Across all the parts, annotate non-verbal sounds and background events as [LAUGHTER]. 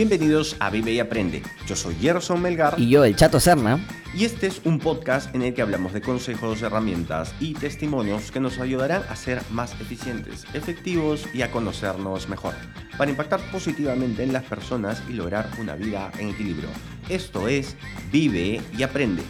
Bienvenidos a Vive y Aprende. Yo soy Gerson Melgar. Y yo, el Chato Serna. Y este es un podcast en el que hablamos de consejos, herramientas y testimonios que nos ayudarán a ser más eficientes, efectivos y a conocernos mejor, para impactar positivamente en las personas y lograr una vida en equilibrio. Esto es Vive y Aprende.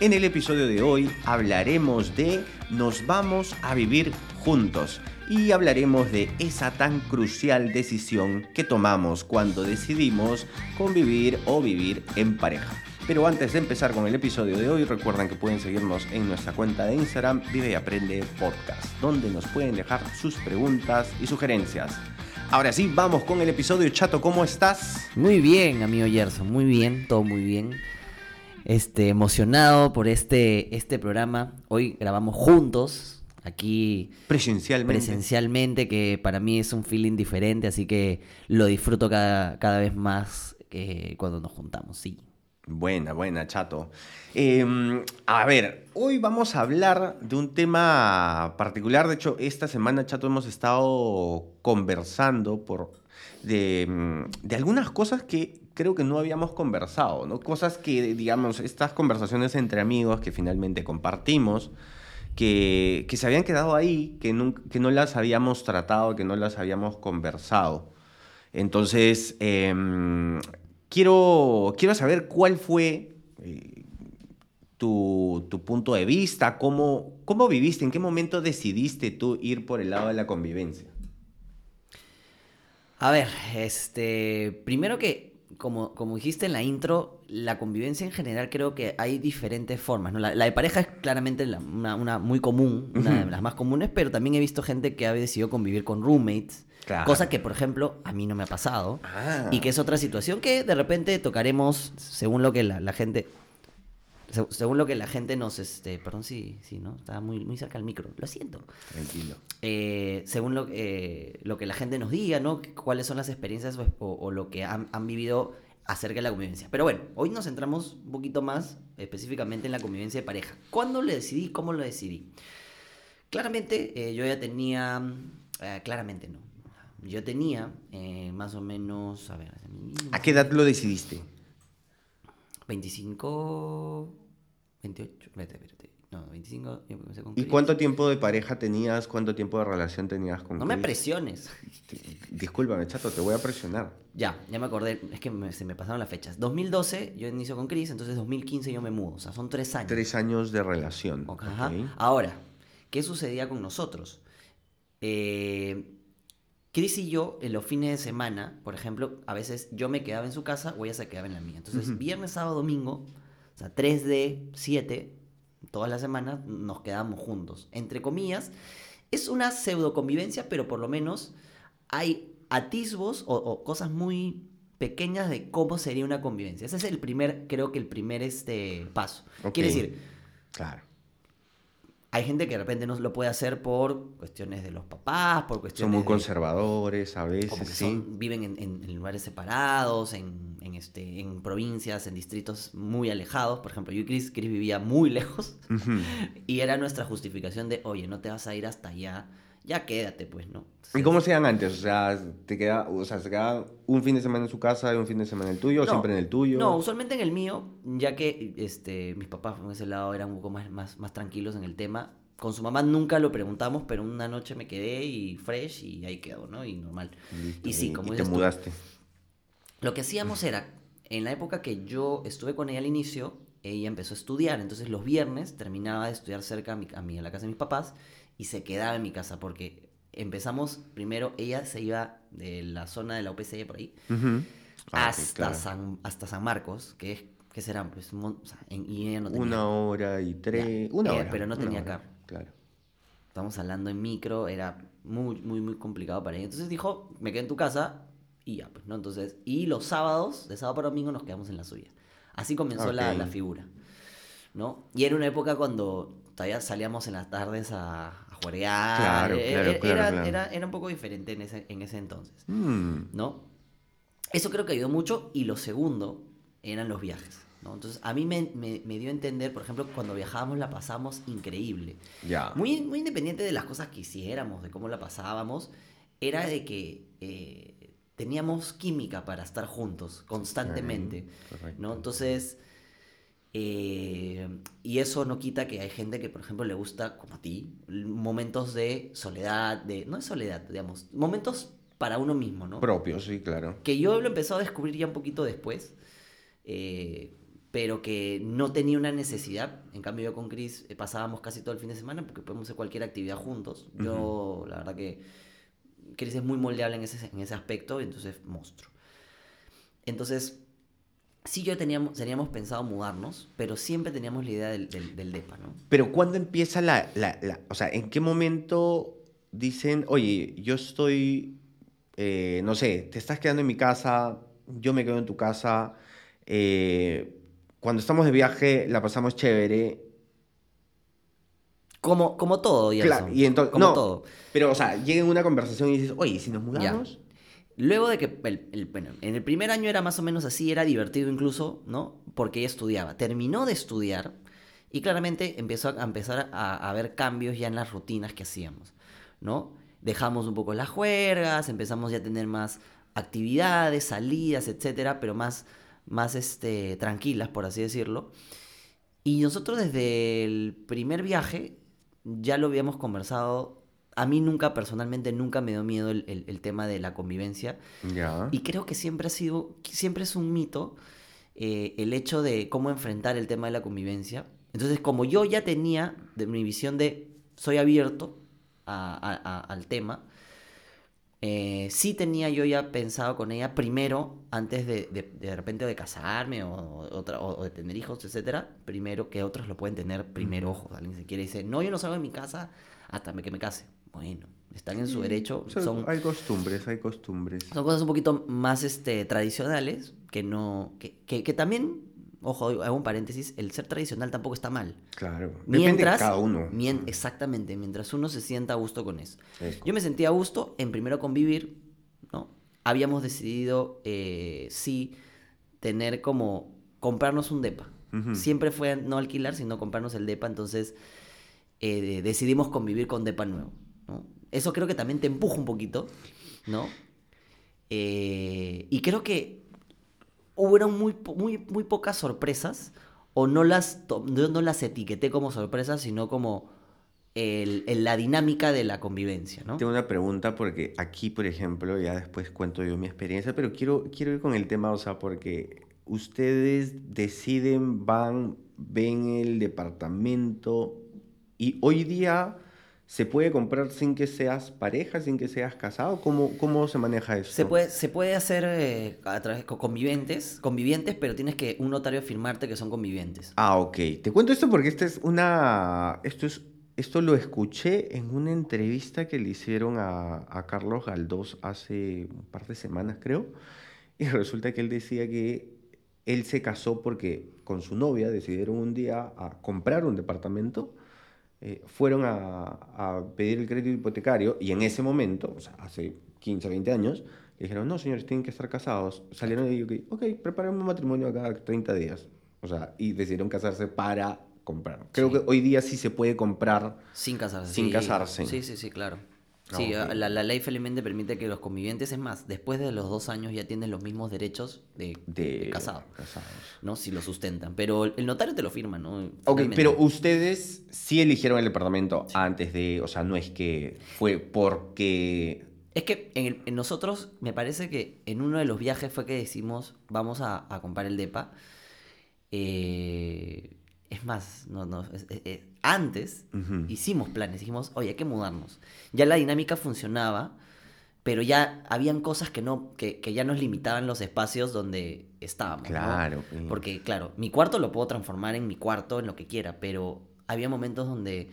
En el episodio de hoy hablaremos de Nos vamos a vivir juntos y hablaremos de esa tan crucial decisión que tomamos cuando decidimos convivir o vivir en pareja. Pero antes de empezar con el episodio de hoy, recuerden que pueden seguirnos en nuestra cuenta de Instagram Vive y Aprende Podcast, donde nos pueden dejar sus preguntas y sugerencias. Ahora sí, vamos con el episodio. Chato, ¿cómo estás? Muy bien, amigo Gerson, muy bien, todo muy bien. Este, emocionado por este, este programa. Hoy grabamos juntos, aquí presencialmente. presencialmente, que para mí es un feeling diferente, así que lo disfruto cada, cada vez más eh, cuando nos juntamos, sí. Buena, buena, chato. Em, a ver, hoy vamos a hablar de un tema particular. De hecho, esta semana, chato, hemos estado conversando por, de, mm, de algunas cosas que creo que no habíamos conversado, ¿no? Cosas que, digamos, estas conversaciones entre amigos que finalmente compartimos, que, que se habían quedado ahí, que no, que no las habíamos tratado, que no las habíamos conversado. Entonces, em, quiero, quiero saber cuál fue eh, tu, tu, punto de vista, cómo, cómo viviste, en qué momento decidiste tú ir por el lado de la convivencia. A ver, este, primero que, como, como dijiste en la intro, la convivencia en general creo que hay diferentes formas. ¿no? La, la de pareja es claramente la, una, una, muy común, una de las más comunes, pero también he visto gente que ha decidido convivir con roommates. Claro. Cosa que, por ejemplo, a mí no me ha pasado. Ah. Y que es otra situación que de repente tocaremos según lo que la, la gente. Según lo que la gente nos, este, perdón si, sí, ¿no? Estaba muy, muy cerca del micro, lo siento. Tranquilo. Eh, según lo, eh, lo que la gente nos diga, ¿no? Cuáles son las experiencias o, o lo que han, han vivido acerca de la convivencia. Pero bueno, hoy nos centramos un poquito más específicamente en la convivencia de pareja. ¿Cuándo lo decidí? ¿Cómo lo decidí? Claramente eh, yo ya tenía, claramente no, yo tenía más o menos, a ver, ¿a qué edad lo decidiste? 25, 28, espérate, espérate. No, 25, yo comencé con ¿Y Chris. cuánto tiempo de pareja tenías? ¿Cuánto tiempo de relación tenías con No Chris? me presiones. Discúlpame, chato, te voy a presionar. Ya, ya me acordé. Es que me, se me pasaron las fechas. 2012 yo inicio con Chris, entonces 2015 yo me mudo. O sea, son tres años. Tres años de relación. Ajá. Ahora, ¿qué sucedía con nosotros? Eh, Chris y yo, en los fines de semana, por ejemplo, a veces yo me quedaba en su casa o ella se quedaba en la mía. Entonces, viernes, sábado, domingo, sea, 3 de 7, todas las semanas nos quedamos juntos. Entre comillas, es una pseudo convivencia, pero por lo menos hay atisbos o, o, cosas muy pequeñas de cómo sería una convivencia. Ese es el primer, creo que el primer este, paso. Okay. Quiere decir, claro. Hay gente que de repente no lo puede hacer por cuestiones de los papás, por cuestiones. Son muy de, conservadores a veces, sí. Son, viven en, en, en, lugares separados, en, en, este, en provincias, en distritos muy alejados. Por ejemplo, yo y Chris, Chris vivía muy [LAUGHS] lejos uh -huh. y era nuestra justificación de, oye, no te vas a ir hasta allá, ya quédate, pues, ¿no? Entonces, ¿Y cómo se dan antes? O sea, ¿te queda, o sea, ¿se queda un fin de semana en su casa y un fin de semana en el tuyo no, o siempre en el tuyo? No, usualmente en el mío, ya que este, mis papás en ese lado eran un poco más, más, más tranquilos en el tema. Con su mamá nunca lo preguntamos, pero una noche me quedé y fresh y ahí quedó, ¿no? Y normal. Listo. Y sí, como y te mudaste. Tú, lo que hacíamos era, en la época que yo estuve con ella al inicio, ella empezó a estudiar, entonces los viernes terminaba de estudiar cerca a, mi, a, mi, a la casa de mis papás y se quedaba en mi casa porque empezamos primero, ella se iba de la zona de la UPC por ahí uh -huh. ah, hasta, claro. San, hasta San Marcos, que es que serán pues o sea, en, y ella no tenía una hora y tres ya, una ella, hora. pero no tenía hora, carro claro. Estamos hablando en micro era muy muy muy complicado para ella. Entonces dijo me quedé en tu casa y ya pues no entonces y los sábados de sábado para domingo nos quedamos en la suya así comenzó okay. la, la figura no y era una época cuando todavía salíamos en las tardes a, a jugar. Claro, era, claro, era, claro. Era, era, un poco diferente en ese, en ese entonces, mm. ¿no? Eso creo que ayudó mucho. Y lo segundo eran los viajes. ¿no? Entonces, a mí me, me, me, dio a entender, por ejemplo, cuando viajábamos la pasamos increíble. Ya. Muy, muy independiente de las cosas que hiciéramos, de cómo la pasábamos, era de que eh, teníamos química para estar juntos constantemente. ¿no? Entonces, eh, y eso no quita que hay gente que, por ejemplo, le gusta, como a ti, momentos de soledad, de, no es soledad, digamos, momentos para uno mismo, ¿no? Propio, sí, claro. que yo lo he empezado a descubrir ya un poquito después, eh, pero que no tenía una necesidad. En cambio, yo con Chris eh, pasábamos casi todo el fin de semana porque podemos hacer cualquier actividad juntos. Yo, la verdad que Chris es muy moldeable en ese, en ese aspecto, entonces, monstruo. Entonces, sí, yo teníamos, teníamos pensado mudarnos, pero siempre teníamos la idea del, del, del DEPA, ¿no? Pero ¿cuándo empieza la, la, la- O sea, ¿en qué momento dicen, oye, yo estoy, eh, no sé, te estás quedando en mi casa, yo me quedo en tu casa, eh, cuando estamos de viaje la pasamos chévere, Como, como todo, Gerson. Claro, y entonces, como no, todo. pero, o sea, llega una conversación y dices, oye, ¿y si nos mudamos? Luego de que, el, bueno, en el primer año era más o menos así, era divertido incluso, ¿no? Porque ella estudiaba. Terminó de estudiar y claramente empezó a, a empezar a, a ver cambios ya en las rutinas que hacíamos, ¿no? Dejamos un poco las juergas, empezamos ya a tener más actividades, salidas, etcétera, pero más, más este, tranquilas, por así decirlo. Y nosotros desde el primer viaje ya lo habíamos conversado. A mí nunca, personalmente, nunca me dio miedo el, el- el tema de la convivencia. Y creo que siempre ha sido, siempre es un mito eh, el hecho de cómo enfrentar el tema de la convivencia. Entonces, como yo ya tenía de mi visión de soy abierto a- a- a- al tema, eh, sí tenía yo ya pensado con ella primero, antes de de, de repente de casarme o, o de tener hijos, etcétera, primero que otros lo pueden tener primero ojos. Alguien se quiere y dice, no, yo no salgo de mi casa hasta que me case. Bueno, están en su derecho, son, Hay costumbres, hay costumbres. son cosas un poquito más este, tradicionales que no. Que, que, que también, ojo, hago un paréntesis, el ser tradicional tampoco está mal. Claro. Depende Mientras. de cada uno. mien- exactamente, mientras uno se sienta a gusto con eso. Eso. Yo me sentía a gusto en primero convivir, ¿no? Habíamos decidido, eh, sí, tener como. comprarnos un DEPA. Siempre fue no alquilar, sino comprarnos el DEPA, entonces eh, de- decidimos convivir con DEPA nuevo, Eso creo que también te empuja un poquito, ¿no? Eh, y creo que hubo muy, muy, muy pocas sorpresas, o no las, las etiqueté como sorpresas, sino como la dinámica de la convivencia, ¿no? Tengo una pregunta porque aquí, por ejemplo, ya después cuento yo mi experiencia, pero quiero, quiero ir con el tema, o sea, porque ustedes deciden, van, ven el departamento y hoy día se puede comprar sin que seas pareja, sin que seas casado. ¿Cómo, cómo se maneja eso? Se puede, se puede hacer eh, a través con convivientes, convivientes, pero tienes que un notario firmarte que son convivientes. Ah, ok. Te cuento esto porque esta es una. Esto es. Esto lo escuché en una entrevista que le hicieron a, a Carlos Galdós hace un par de semanas, creo. Y resulta que él decía que él se casó porque con su novia decidieron un día a comprar un departamento. Eh, fueron a, a pedir el crédito hipotecario y en ese momento, o sea, hace 15, 20 años, le dijeron, no, señores, tienen que estar casados. Salieron y dijeron, ok, preparen un matrimonio cada 30 días. O sea, y decidieron casarse para comprar. Creo Sí. que hoy día sí se puede comprar. Sin casarse. Sin sí. casarse. Sí, sí, sí, claro. Ah, Sí, la, la ley felizmente permite que los convivientes, es más, después de los dos años ya tienen los mismos derechos de, De, de casado, casados. ¿no? Si lo sustentan. Pero el notario te lo firma, ¿no? Ok, pero ustedes sí eligieron el departamento antes de, o sea, no es que fue porque... Es que en, el- en nosotros, me parece que en uno de los viajes fue que decimos, vamos a, a comprar el DEPA. Eh, es más, no, no, es- es- es- antes Ujú. hicimos planes, dijimos, oye, hay que mudarnos. Ya la dinámica funcionaba, pero ya habían cosas que, no, que, que ya nos limitaban los espacios donde estábamos. ¿no? Claro. pues. Porque, claro, mi cuarto lo puedo transformar en mi cuarto, en lo que quiera, pero había momentos donde,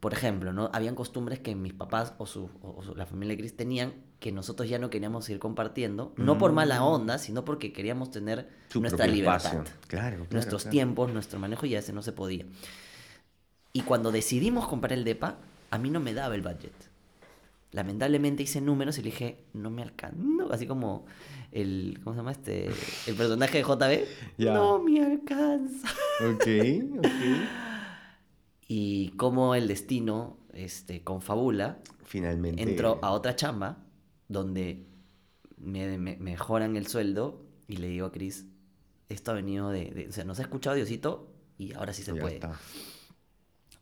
por ejemplo, ¿no? Habían costumbres que mis papás o, su, o- su- la familia de Chris tenían que nosotros ya no queríamos ir compartiendo, no por mala onda, sino porque queríamos tener Su nuestra libertad. Claro, claro, nuestros claro. tiempos, nuestro manejo, y ese no se podía. Y cuando decidimos comprar el DEPA, a mí no me daba el budget. Lamentablemente hice números y le dije, no me alcanza. No, así como el, ¿cómo se llama este? El personaje de JB. Ya. No me alcanza. Ok, ok. Y como el destino, este, confabula, Finalmente. entró a otra chamba donde me, me- mejoran el sueldo y le digo a Chris, esto ha venido de, de- O sea, nos ha escuchado Diosito y ahora sí se Ya puede. está.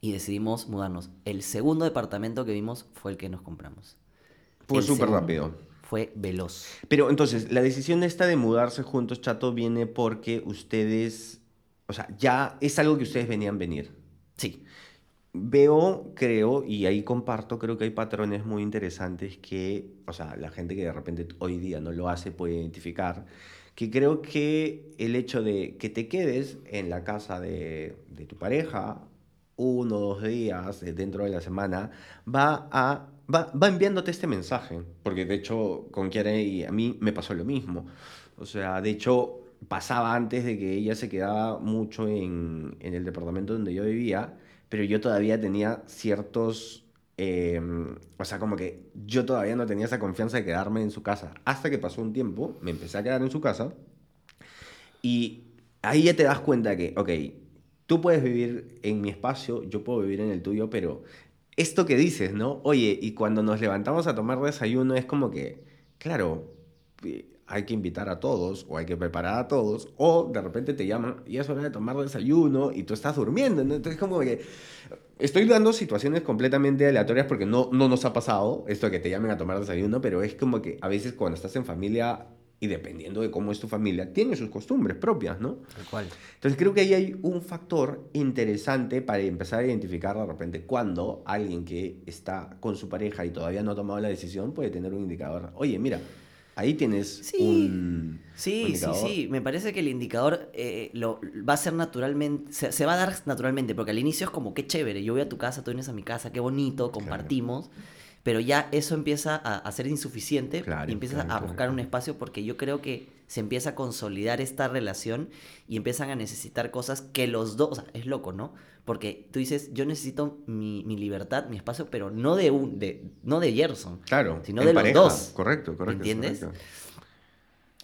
Y decidimos mudarnos. El segundo departamento que vimos fue el que nos compramos. Fue súper rápido. Fue veloz. Pero entonces, la decisión esta de mudarse juntos, Chato, viene porque ustedes, o sea, ya es algo que ustedes venían venir. Sí. Veo, creo, y ahí comparto, creo que hay patrones muy interesantes que, o sea, la gente que de repente hoy día no lo hace puede identificar, que creo que el hecho de que te quedes en la casa de, de tu pareja uno o dos días eh, dentro de la semana va a va, va enviándote este mensaje, porque de hecho con Kiara y a mí me pasó lo mismo. O sea, de hecho pasaba antes de que ella se quedaba mucho en, en el departamento donde yo vivía, pero yo todavía tenía ciertos, eh, o sea, como que yo todavía no tenía esa confianza de quedarme en su casa. Hasta que pasó un tiempo, me empecé a quedar en su casa y ahí ya te das cuenta que, ok, tú puedes vivir en mi espacio, yo puedo vivir en el tuyo, pero esto que dices, ¿no? Oye, y cuando nos levantamos a tomar desayuno es como que, claro, eh, hay que invitar a todos o hay que preparar a todos o de repente te llaman y es hora de tomar desayuno y tú estás durmiendo, ¿no? Entonces como que estoy dando situaciones completamente aleatorias porque no, no nos ha pasado esto de que te llamen a tomar desayuno, pero es como que a veces cuando estás en familia y dependiendo de cómo es tu familia, tiene sus costumbres propias, ¿no? Tal cual. Entonces creo que ahí hay un factor interesante para empezar a identificar de repente cuando alguien que está con su pareja y todavía no ha tomado la decisión puede tener un indicador. Oye, mira, ahí tienes Sí. un, un Sí, sí, indicador. sí. Me parece que el indicador eh, lo, va a ser naturalmente, se, se va a dar naturalmente, porque al inicio es como, qué chévere, yo voy a tu casa, tú vienes a mi casa, qué bonito, compartimos, pero ya eso empieza a, a ser insuficiente Claro, y empiezas claro, a claro, buscar un espacio porque yo creo que se empieza a consolidar esta relación y empiezan a necesitar cosas que los dos, o sea, es loco, ¿no? Porque tú dices, yo necesito mi, mi libertad, mi espacio, pero no de un, de, no de Gerson. Claro, sino de los dos. Correcto, correcto. ¿Entiendes? correcto.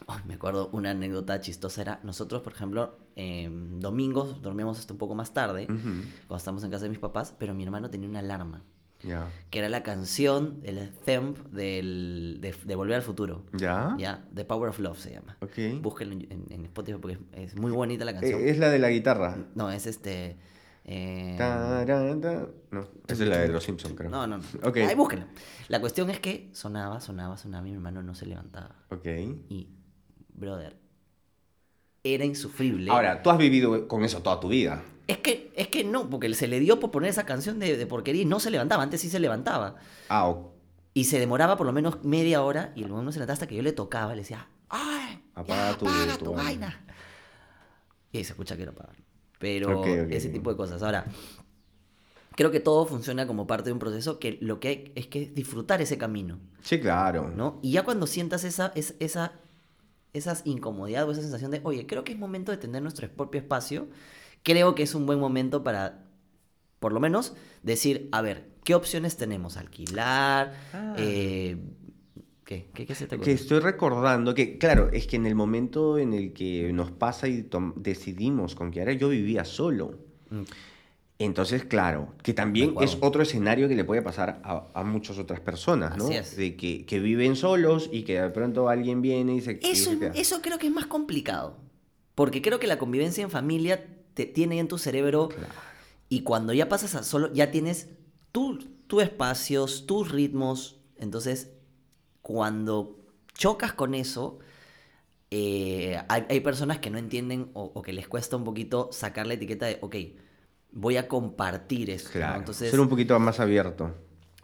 Ay, me acuerdo una anécdota chistosa era, nosotros, por ejemplo, em, domingos dormíamos hasta un poco más tarde, cuando estábamos en casa de mis papás, pero mi hermano tenía una alarma, Que era la canción, el theme del, de, de Volver al Futuro. ¿Ya? Ya, The Power of Love se llama. Ok. Búsquenlo en, Spotify porque es, es muy bonita la canción. Eh, es la de la guitarra. No, es este... eh. No, esa es la de los Simpsons, creo. no, no, no. Ok. Ahí búsquenlo. La cuestión es que sonaba, sonaba, sonaba y mi hermano no se levantaba. Ok. Y, brother, era insufrible. Ahora, tú has vivido con eso toda tu vida. Es que, es que no, porque se le dio por poner esa canción de, de porquería y no se levantaba. Antes sí se levantaba. Ah, Y se demoraba por lo menos media hora y el no se levantaba hasta que yo le tocaba. Le decía, ¡ay! Apaga ya, tu- apaga tu tu, vaina". vaina. Y se escucha que no apagan. Pero ese tipo de cosas. Ahora, creo que todo funciona como parte de un proceso que lo que hay es que disfrutar ese camino. sí, claro. ¿no? Y ya cuando sientas esa, es- esa, esas incomodidad o esa sensación de, oye, creo que es momento de tener nuestro propio espacio, creo que es un buen momento para, por lo menos, decir, a ver, ¿qué opciones tenemos? Alquilar, Ah. eh, ¿qué? ¿Qué, qué se te Que estoy recordando que, claro, es que en el momento en el que nos pasa y decidimos con Kiara, yo vivía solo. Mm. Entonces, claro, que también es otro escenario que le puede pasar a, a muchas otras personas, ¿no? De que, que viven solos y que de pronto alguien viene y se, y Eso, se eso creo que es más complicado, porque creo que la convivencia en familia te tiene en tu cerebro Claro. Y cuando ya pasas a solo, ya tienes tu, tu espacios, tus ritmos. Entonces, cuando chocas con eso, eh, hay, hay personas que no entienden o, o que les cuesta un poquito sacar la etiqueta de, ok, voy a compartir esto. ¿no? Claro, Entonces, ser un poquito más abierto.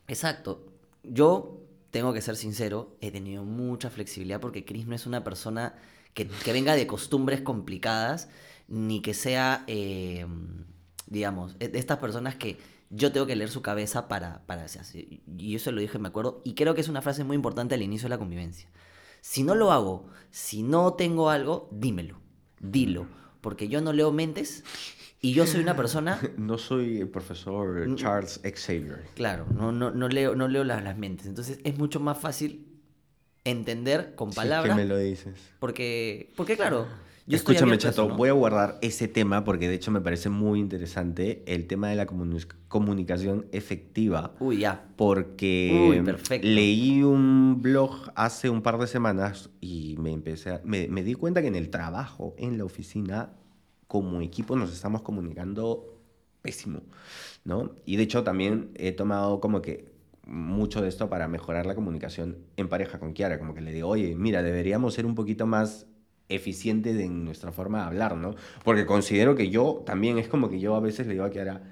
Exacto. Yo tengo que ser sincero, he tenido mucha flexibilidad porque Chris no es una persona que, que venga de costumbres complicadas, ni que sea, eh, digamos, de estas personas que yo tengo que leer su cabeza para, para hacer. Y eso lo dije, me acuerdo, y creo que es una frase muy importante al inicio de la convivencia. Si no lo hago, si no tengo algo, dímelo, dilo, porque yo no leo mentes y yo soy una persona [LAUGHS] No soy el profesor Mm. Charles Xavier. Claro, no, no, no leo, no leo las, las mentes. Entonces es mucho más fácil entender con Si es que palabras. me lo dices. Porque, porque claro, Yo Escúchame, Chato, voy a guardar ese tema porque de hecho me parece muy interesante el tema de la comuni- comunicación efectiva. Uy, ya. Porque Uy, perfecto. leí un blog hace un par de semanas y me empecé a- me, me di cuenta que en el trabajo, en la oficina, como equipo nos estamos comunicando pésimo, ¿no? Y de hecho también he tomado como que mucho de esto para mejorar la comunicación en pareja con Kiara, como que le digo, oye, mira, deberíamos ser un poquito más eficientes en nuestra forma de hablar, ¿no? Porque considero que yo también es como que yo a veces le digo a Kiara,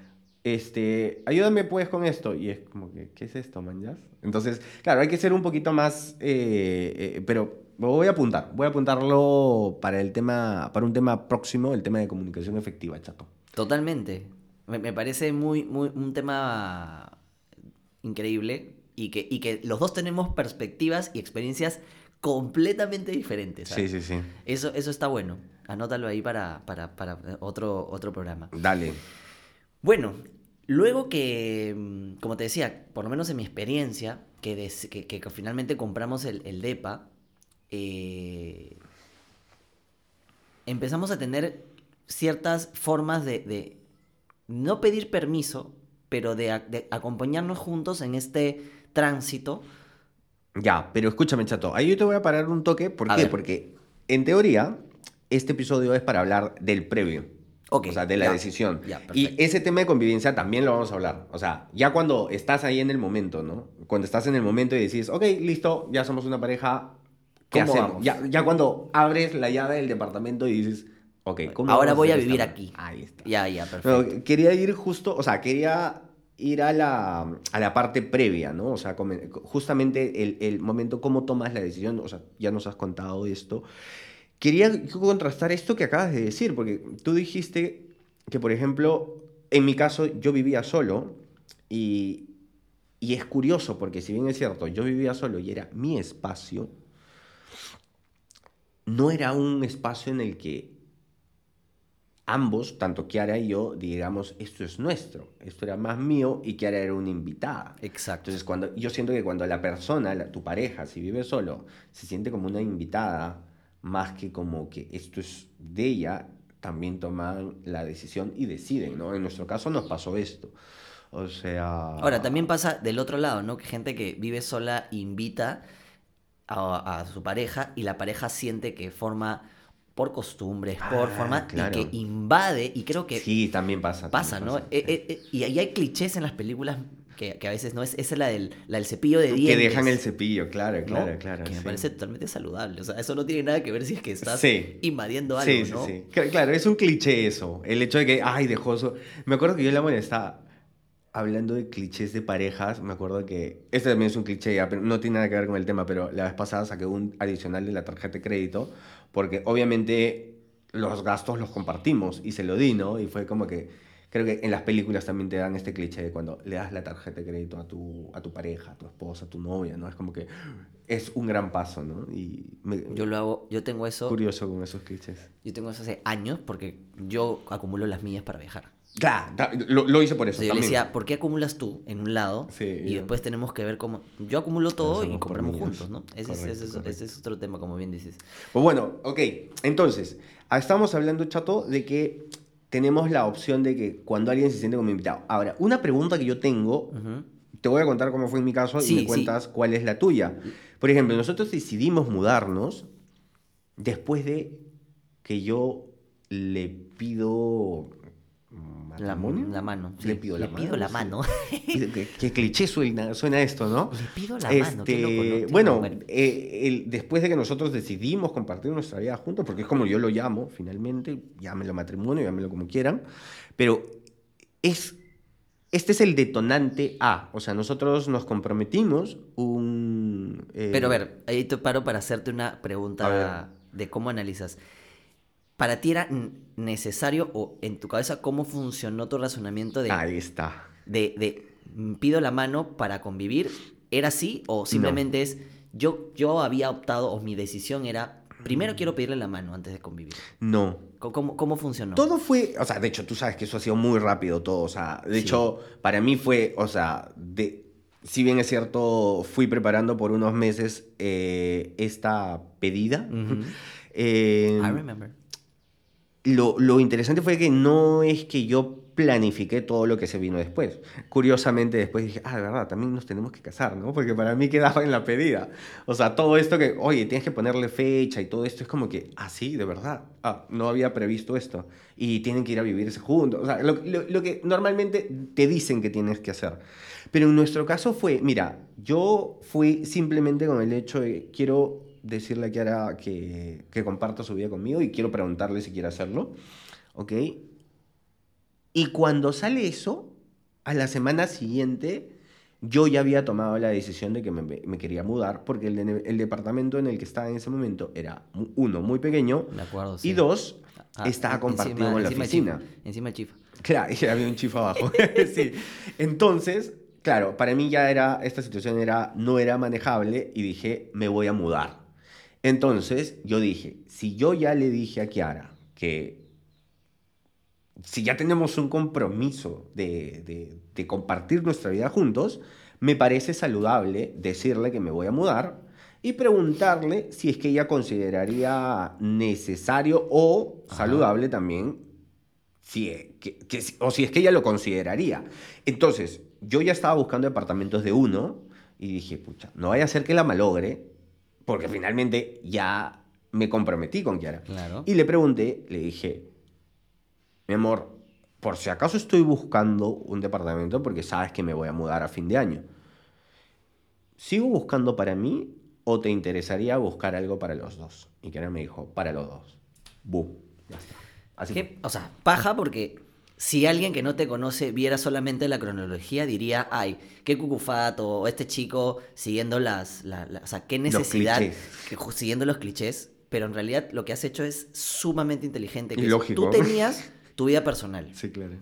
este, ayúdame pues con esto. Y es como que, ¿qué es esto, man? Entonces, claro, hay que ser un poquito más, eh, eh, pero voy a apuntar, voy a apuntarlo para el tema, para un tema próximo, el tema de comunicación efectiva, chato. Totalmente. Me, me parece muy, muy, un tema increíble y que, y que los dos tenemos perspectivas y experiencias completamente diferentes. Sí, ¿sabes? sí, sí. Eso, eso está bueno. Anótalo ahí para, para, para otro, otro programa. Dale. Bueno, luego que, mm, como te decía, por lo menos en mi experiencia, que, des- que, que finalmente compramos el, el DEPA, eh, empezamos a tener ciertas formas de, de no pedir permiso, pero de acompañarnos juntos en este tránsito. Ya, pero escúchame, chato. Ahí yo te voy a parar un toque. ¿Por A qué? ver. Porque en teoría, este episodio es para hablar del previo. Ok, o sea, de la ya, decisión. ya, y ese tema de convivencia también lo vamos a hablar. O sea, ya cuando estás ahí en el momento, ¿no? Cuando estás en el momento y decís, ok, listo, ya somos una pareja. ¿Qué ¿Cómo hacemos? vamos? Ya, ya cuando abres la llave del departamento y dices, ok, ¿cómo Ahora voy a vivir esta- aquí. Ahí está. Ya, ya, perfecto. Pero quería ir justo, o sea, quería ir a la, a la parte previa, ¿no? O sea, justamente el, el momento, cómo tomas la decisión, o sea, ya nos has contado esto. Quería contrastar esto que acabas de decir, porque tú dijiste que, por ejemplo, en mi caso yo vivía solo y, y es curioso, porque si bien es cierto, yo vivía solo y era mi espacio, no era un espacio en el que ambos, tanto Kiara y yo, digamos, esto es nuestro, esto era más mío y Kiara era una invitada. Exacto. Entonces, cuando, yo siento que cuando la persona, la- tu pareja, si vive solo, se siente como una invitada, más que como que esto es de ella, también toman la decisión y deciden, ¿no? En nuestro caso nos pasó esto. O sea... Ahora, también pasa del otro lado, ¿no? Que gente que vive sola invita a, a su pareja y la pareja siente que forma por costumbres, por Ah, forma, claro. y que invade, y creo que Sí, también pasa. pasa, también ¿no? pasa, Eh, eh, eh, y ahí hay clichés en las películas que, que a veces no es, esa es la del, la del cepillo de que dientes. dejan el cepillo, claro, ¿no? claro, claro. Que me parece totalmente saludable. O sea, eso no tiene nada que ver si es que estás Sí. invadiendo algo, Sí, sí, ¿no? sí. Cl- Claro, es un cliché eso. El hecho de que, ay, dejó su... Me acuerdo que yo la molestaba hablando de clichés de parejas. Me acuerdo que... Este también es un cliché, ya, pero no tiene nada que ver con el tema, pero la vez pasada saqué un adicional de la tarjeta de crédito porque obviamente los gastos los compartimos y se lo di, ¿no? Y fue como que... Creo que en las películas también te dan este cliché de cuando le das la tarjeta de crédito a tu, a tu pareja, a tu esposa, a tu novia, ¿no? Es como que es un gran paso, ¿no? Y me, Yo lo hago, yo tengo eso, curioso con esos clichés. yo tengo eso hace años porque yo acumulo las millas para viajar. Claro, lo, lo hice por eso yo le también. decía, ¿por qué acumulas tú en un lado? Sí, y después tenemos que ver cómo. Yo acumulo todo y compramos juntos, ¿no? Ese, es- Correcto, ese es, correcto. ese es otro tema, como bien dices. Pues bueno, ok. Entonces, ah, estamos hablando, chato, de que tenemos la opción de que cuando alguien se siente como invitado. Ahora, una pregunta que yo tengo, te voy a contar cómo fue en mi caso Sí, y me cuentas cuál es la tuya. Por ejemplo, nosotros decidimos mudarnos después de que yo le pido matrimonio. la mano. Le pido la Le mano. pido la mano. [LAUGHS] qué, qué cliché suena, suena esto, ¿no? Le pido la mano. qué loco, ¿no? Este, bueno, bueno. eh, el- después de que nosotros decidimos compartir nuestra vida juntos, porque es como yo lo llamo, finalmente, llámenlo matrimonio, llámenlo como quieran, pero es, este es el detonante A, o sea, nosotros nos comprometimos un... eh, Pero a ver, ahí te paro para hacerte una pregunta de cómo analizas. ¿Para ti era necesario o en tu cabeza cómo funcionó tu razonamiento de, Ahí está. de, de, mm, pido la mano para convivir? ¿Era así o simplemente es yo, yo había optado o mi decisión era primero quiero pedirle la mano antes de convivir? No, ¿Cómo, cómo, funcionó? Todo fue, o sea, de hecho, tú sabes que eso ha sido muy rápido todo, o sea, de Sí. hecho, para mí fue, o sea, de, si bien es cierto, fui preparando por unos meses eh, esta pedida. [LAUGHS] Eh, I remember. Lo, lo interesante fue que no es que yo planifiqué todo lo que se vino después. Curiosamente después dije, ah, de verdad, también nos tenemos que casar, ¿no? Porque para mí quedaba en la pedida. O sea, todo esto que, oye, tienes que ponerle fecha y todo esto es como que, ah, sí, de verdad, ah, no había previsto esto. Y tienen que ir a vivirse juntos. O sea, lo, lo, lo que normalmente te dicen que tienes que hacer. Pero en nuestro caso fue, mira, yo fui simplemente con el hecho de, quiero decirle a Kiara que, que comparta su vida conmigo y quiero preguntarle si quiere hacerlo, ¿ok? Y cuando sale eso, a la semana siguiente, yo ya había tomado la decisión de que me, me quería mudar porque el, el, departamento en el que estaba en ese momento era, uno, muy pequeño acuerdo, sí. y dos, ah, estaba compartido encima, con la encima oficina. Chifa, encima del chifa. Claro, [LAUGHS] y había un chifa abajo. [LAUGHS] sí. Entonces, claro, para mí ya era, esta situación era, no era manejable y dije, me voy a mudar. Entonces, yo dije, si yo ya le dije a Kiara que si ya tenemos un compromiso de, de, de, compartir nuestra vida juntos, me parece saludable decirle que me voy a mudar y preguntarle si es que ella consideraría necesario o Ajá. saludable también, si, que, que, o si es que ella lo consideraría. Entonces, yo ya estaba buscando departamentos de uno y dije, pucha, no vaya a ser que la malogre, porque finalmente ya me comprometí con Kiara. Claro. Y le pregunté, le dije, mi amor, por si acaso estoy buscando un departamento porque sabes que me voy a mudar a fin de año. ¿Sigo buscando para mí o te interesaría buscar algo para los dos? Y Kiara me dijo, para los dos. Bu. Así que, o sea, paja porque si alguien que no te conoce viera solamente la cronología, diría, ay, qué cucufato, o este chico siguiendo las, la, la, o sea, qué necesidad, que, siguiendo los clichés, pero en realidad lo que has hecho es sumamente inteligente. Que Lógico. Tú tenías tu vida personal. Sí, claro.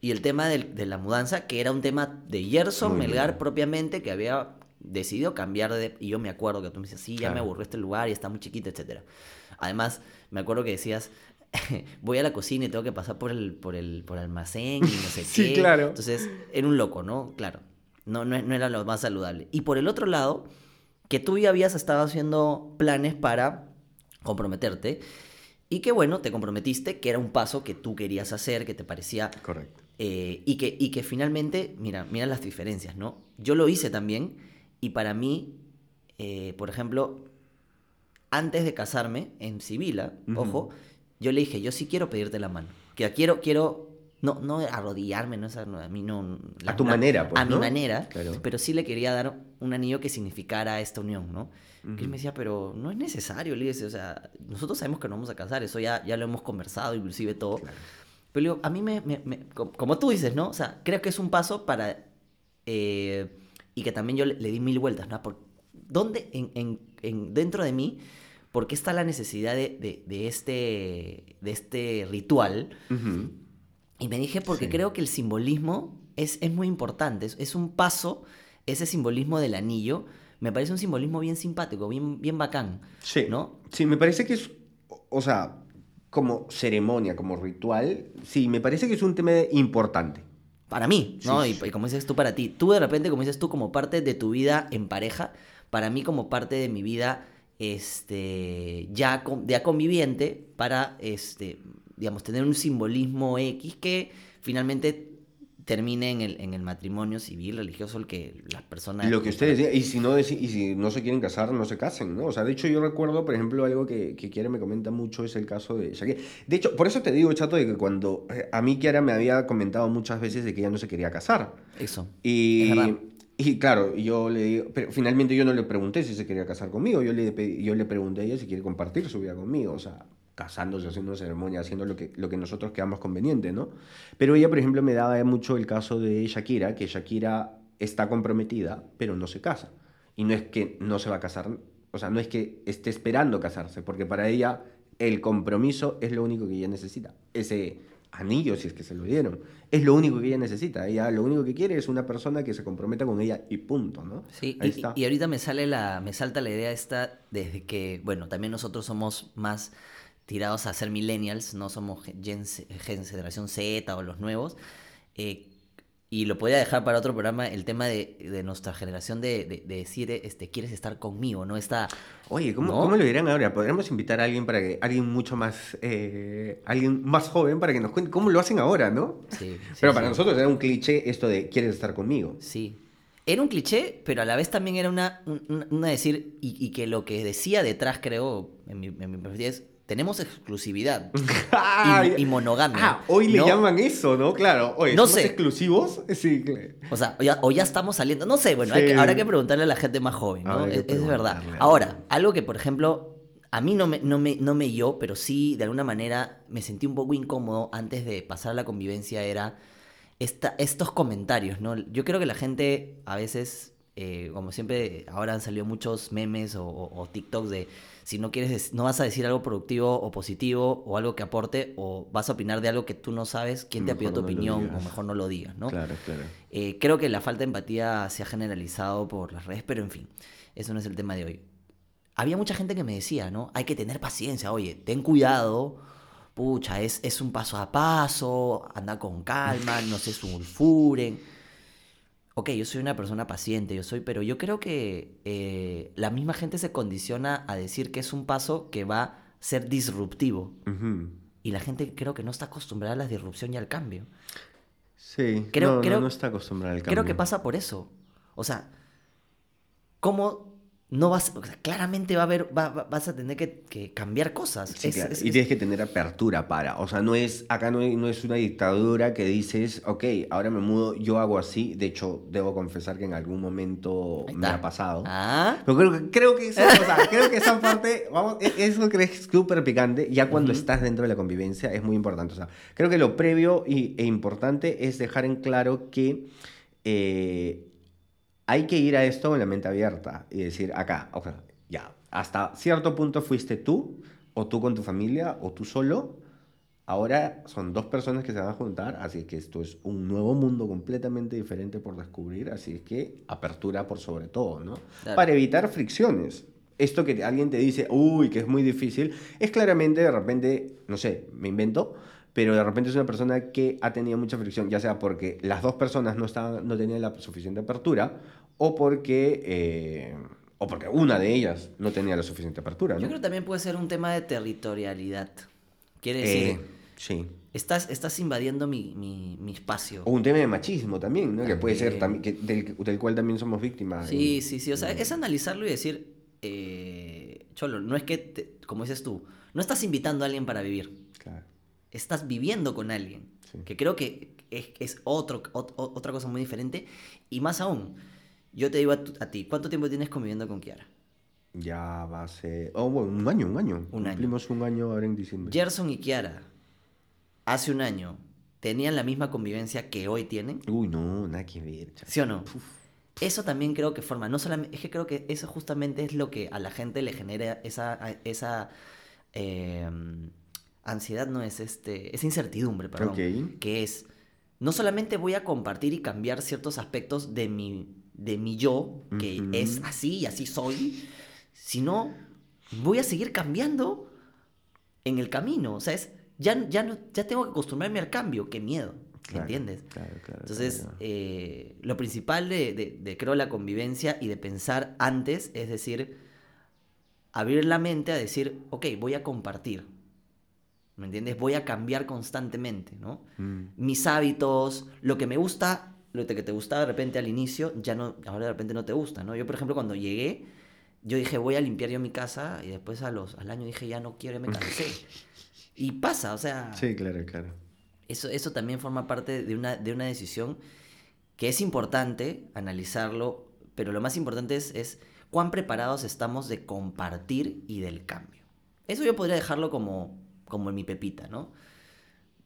Y el tema de, de la mudanza, que era un tema de Gerson Muy Melgar bien. propiamente, que había decidido cambiar de... Y yo me acuerdo que tú me decías, sí, ya claro. me aburrió este lugar y está muy chiquito, etc. Además, me acuerdo que decías, [LAUGHS] voy a la cocina y tengo que pasar por el, por el, por el almacén y no sé [LAUGHS] sí, qué. claro. Entonces, era un loco, ¿no? Claro. No, no, no, era lo más saludable. Y por el otro lado, que tú ya habías estado haciendo planes para comprometerte y que, bueno, te comprometiste, que era un paso que tú querías hacer, que te parecía... Correcto. Eh, y, que, y que finalmente, mira, mira las diferencias, ¿no? Yo lo hice también y para mí, eh, por ejemplo, antes de casarme en Sibila, uh -huh. ojo, yo le dije, yo sí quiero pedirte la mano. Que quiero, quiero, no, no arrodillarme, no, no a mí no. La, a tu manera, pues, A ¿no? mi manera, claro. pero sí le quería dar un anillo que significara esta unión, ¿no? Uh -huh. Que él me decía, pero no es necesario, le dije, o sea, nosotros sabemos que nos vamos a casar, eso ya, ya lo hemos conversado, inclusive todo. Claro. Pero digo, a mí me, me, me, como tú dices, ¿no? O sea, creo que es un paso para... Eh, y que también yo le, le, di mil vueltas, ¿no? Por, ¿Dónde en, en, en, dentro de mí ¿por qué está la necesidad de, de, de este, de este ritual? Uh -huh. Y me dije, porque sí. creo que el simbolismo es, es muy importante, es, es, un paso, ese simbolismo del anillo, me parece un simbolismo bien simpático, bien, bien bacán. Sí, ¿no? Sí, me parece que es, o sea, como ceremonia, como ritual, sí, me parece que es un tema importante. Para mí, ¿no? Sí, y, sí. y como dices tú, para ti. Tú de repente, como dices tú, como parte de tu vida en pareja, para mí como parte de mi vida este, ya, ya conviviente para, este, digamos, tener un simbolismo X que finalmente termine en el, en el matrimonio civil, religioso, el que las personas... Lo que ustedes y si, no, y si no se quieren casar, no se casen, ¿no? O sea, de hecho yo recuerdo, por ejemplo, algo que, que Kiara me comenta mucho es el caso de Shakira. De hecho, por eso te digo, Chato, de que cuando eh, a mí Kiara me había comentado muchas veces de que ella no se quería casar. Eso. Y... Y claro, yo le digo, pero finalmente yo no le pregunté si se quería casar conmigo, yo le, yo le pregunté a ella si quiere compartir su vida conmigo, o sea, casándose, haciendo una ceremonia, haciendo lo que, lo que nosotros quedamos conveniente, ¿no? Pero ella, por ejemplo, me daba mucho el caso de Shakira, que Shakira está comprometida, pero no se casa. Y no es que no se va a casar, o sea, no es que esté esperando casarse, porque para ella el compromiso es lo único que ella necesita. Ese anillo, si es que se lo dieron. Es lo único que ella necesita. Ella lo único que quiere es una persona que se comprometa con ella y punto, ¿no? Sí, Ahí y, está. y ahorita me sale la, me salta la idea esta desde que, bueno, también nosotros somos más tirados a ser millennials, no somos gen, gen generación Z o los nuevos. Eh, y lo podría dejar para otro programa, el tema de, de nuestra generación de, de- de decir, este, quieres estar conmigo, ¿no? Esta, Oye, ¿cómo, ¿No? cómo lo dirán ahora? Podríamos invitar a alguien para que, alguien mucho más, eh, alguien más joven para que nos cuente cómo lo hacen ahora, ¿no? sí, sí, [LAUGHS] Pero sí. para nosotros era un cliché esto de quieres estar conmigo. Sí. Era un cliché, pero a la vez también era una, un- una, una decir, y, y que lo que decía detrás, creo, en mi, en mi perspectiva, es, tenemos exclusividad [LAUGHS] y, y monogamia. Ah, hoy le ¿no? llaman eso, ¿no? Claro. Oye, No ¿somos sé. exclusivos? Sí, claro. O sea, o ya, o ya estamos saliendo. No sé, bueno, hay Sí. que- habrá que preguntarle a la gente más joven, ¿no? Es, es verdad. Ahora, algo que, por ejemplo, a mí no me, no, me, no me yo, pero sí, de alguna manera, me sentí un poco incómodo antes de pasar a la convivencia, era esta, estos comentarios, ¿no? Yo creo que la gente a veces, eh, como siempre, ahora han salido muchos memes o TikToks de si no quieres, no vas a decir algo productivo o positivo o algo que aporte o vas a opinar de algo que tú no sabes, quién te ha pedido tu no opinión o mejor no lo digas, ¿no? Claro, claro. Eh, creo que la falta de empatía se ha generalizado por las redes, pero en fin, eso no es el tema de hoy. Había mucha gente que me decía, ¿no? Hay que tener paciencia, oye, ten cuidado, pucha, es, es un paso a paso, anda con calma, no se sulfuren. Ok, yo soy una persona paciente, yo soy, pero yo creo que eh, la misma gente se condiciona a decir que es un paso que va a ser disruptivo. Y la gente creo que no está acostumbrada a la disrupción y al cambio. Sí, Creo- no, no, creo- no está acostumbrada al cambio. Creo que pasa por eso. O sea, ¿cómo no vas? o sea, claramente va a haber, va- va- vas a tener que, que cambiar cosas. Sí, Es- claro. es- y es- tienes que tener apertura para. O sea, no es, acá no, hay- no es una dictadura que dices, ok, ahora me mudo, yo hago así. De hecho, debo confesar que en algún momento me ha pasado. Ah, Pero creo, que- creo que esa, o sea, [LAUGHS] creo que esa parte, vamos, e- eso que es súper picante, ya cuando estás dentro de la convivencia es muy importante. O sea, creo que lo previo y, e importante es dejar en claro que eh, hay que ir a esto con la mente abierta y decir, acá, o sea, ya, hasta cierto punto fuiste tú, o tú con tu familia, o tú solo. Ahora son dos personas que se van a juntar, así que esto es un nuevo mundo completamente diferente por descubrir, así que apertura por sobre todo, ¿no? Claro. Para evitar fricciones. Esto que alguien te dice, uy, que es muy difícil, es claramente de repente, no sé, me invento, pero de repente es una persona que ha tenido mucha fricción, ya sea porque las dos personas no, estaban, no tenían la suficiente apertura, o porque, eh, o porque una de ellas no tenía la suficiente apertura, ¿no? yo creo que también puede ser un tema de territorialidad. Quiere Eh, decir, sí. estás, estás invadiendo mi, mi, mi espacio. O un tema de machismo también, ¿no? Que puede ser también, que, del, del cual también somos víctimas. Sí, en- sí, sí. O sea, en- es analizarlo y decir, eh, Cholo, no es que, te- como dices tú, no estás invitando a alguien para vivir. Estás viviendo con alguien. Sí. Que creo que es, es otro, ot- o- otra cosa muy diferente. Y más aún, yo te digo a, tu- a ti, ¿cuánto tiempo tienes conviviendo con Kiara? Ya va a ser. Oh, bueno, un año, un año. Un año. Cumplimos un año ahora en diciembre. Gerson y Kiara, hace un año, ¿tenían la misma convivencia que hoy tienen? Uy, no, nada que ver. chaval. ¿Sí o no? Eso también creo que forma, no solamente, es que creo que eso justamente es lo que a la gente le genera esa, esa eh, ansiedad, no es este, esa incertidumbre, perdón, Ok. que es, no solamente voy a compartir y cambiar ciertos aspectos de mi, de mi yo, que es así y así soy, sino voy a seguir cambiando en el camino, o sea, es, ya, ya, no, ya tengo que acostumbrarme al cambio, qué miedo, Claro, ¿entiendes? Claro, claro. Entonces, eh, lo principal de, de- de, creo, la convivencia y de pensar antes es decir, abrir la mente a decir, ok, voy a compartir. ¿Me entiendes? Voy a cambiar constantemente, ¿no? Mm. Mis hábitos, lo que me gusta, lo que te gustaba de repente al inicio, ya no, ahora de repente no te gusta, ¿no? Yo, por ejemplo, cuando llegué, yo dije, voy a limpiar yo mi casa y después a los, al año dije, ya no quiero, me cansé. [LAUGHS] Y pasa, o sea, Sí, claro, claro. eso, eso también forma parte de una, de una decisión que es importante analizarlo, pero lo más importante es, es cuán preparados estamos de compartir y del cambio. Eso yo podría dejarlo como, como en mi pepita, ¿no?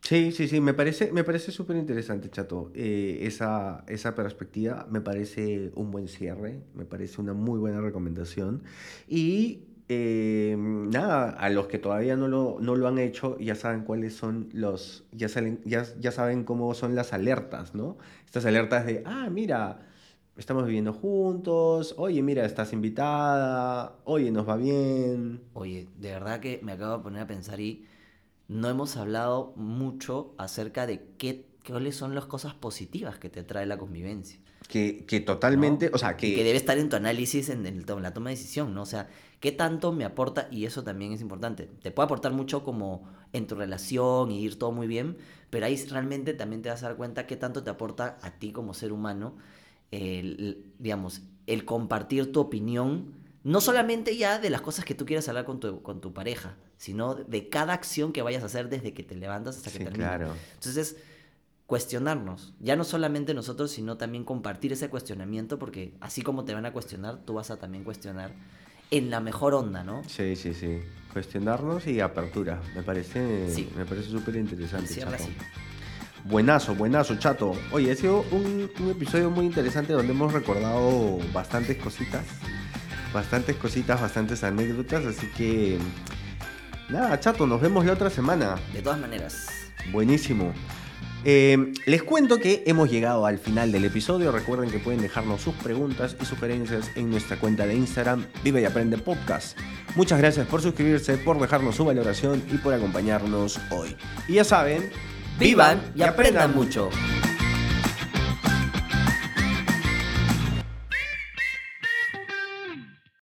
Sí, sí, sí, me parece, me parece súper interesante, Chato. Eh, esa, esa perspectiva me parece un buen cierre, me parece una muy buena recomendación. Y eh, nada, a los que todavía no lo, no lo han hecho, ya saben cuáles son los, ya, salen, ya, ya saben cómo son las alertas, ¿no? Estas alertas de, ah, mira, estamos viviendo juntos, oye, mira, estás invitada, oye, nos va bien. Oye, de verdad que me acabo de poner a pensar y no hemos hablado mucho acerca de qué, cuáles son las cosas positivas que te trae la convivencia. Que, que totalmente, o sea, que... que debe estar en tu análisis en, el, en la toma de decisión, ¿no? O sea, ¿qué tanto me aporta? Y eso también es importante. Te puede aportar mucho como en tu relación y ir todo muy bien, pero ahí realmente también te vas a dar cuenta qué tanto te aporta a ti como ser humano, el, digamos, el compartir tu opinión, no solamente ya de las cosas que tú quieras hablar con tu, con tu pareja, sino de cada acción que vayas a hacer desde que te levantas hasta que terminas. Claro. Entonces, cuestionarnos, ya no solamente nosotros, sino también compartir ese cuestionamiento, porque así como te van a cuestionar, tú vas a también cuestionar en la mejor onda, ¿no? Sí, sí, sí. Cuestionarnos y apertura. Me parece me parece súper interesante. Chato. Buenazo, buenazo, chato. Oye, ha sido un, un, episodio muy interesante donde hemos recordado bastantes cositas. Bastantes cositas, bastantes anécdotas. Así que. Nada, chato, nos vemos la otra semana. De todas maneras. Buenísimo. Eh, les cuento que hemos llegado al final del episodio. Recuerden que pueden dejarnos sus preguntas y sugerencias en nuestra cuenta de Instagram, Vive y Aprende Podcast. Muchas gracias por suscribirse, por dejarnos su valoración y por acompañarnos hoy. Y ya saben, vivan y aprendan mucho.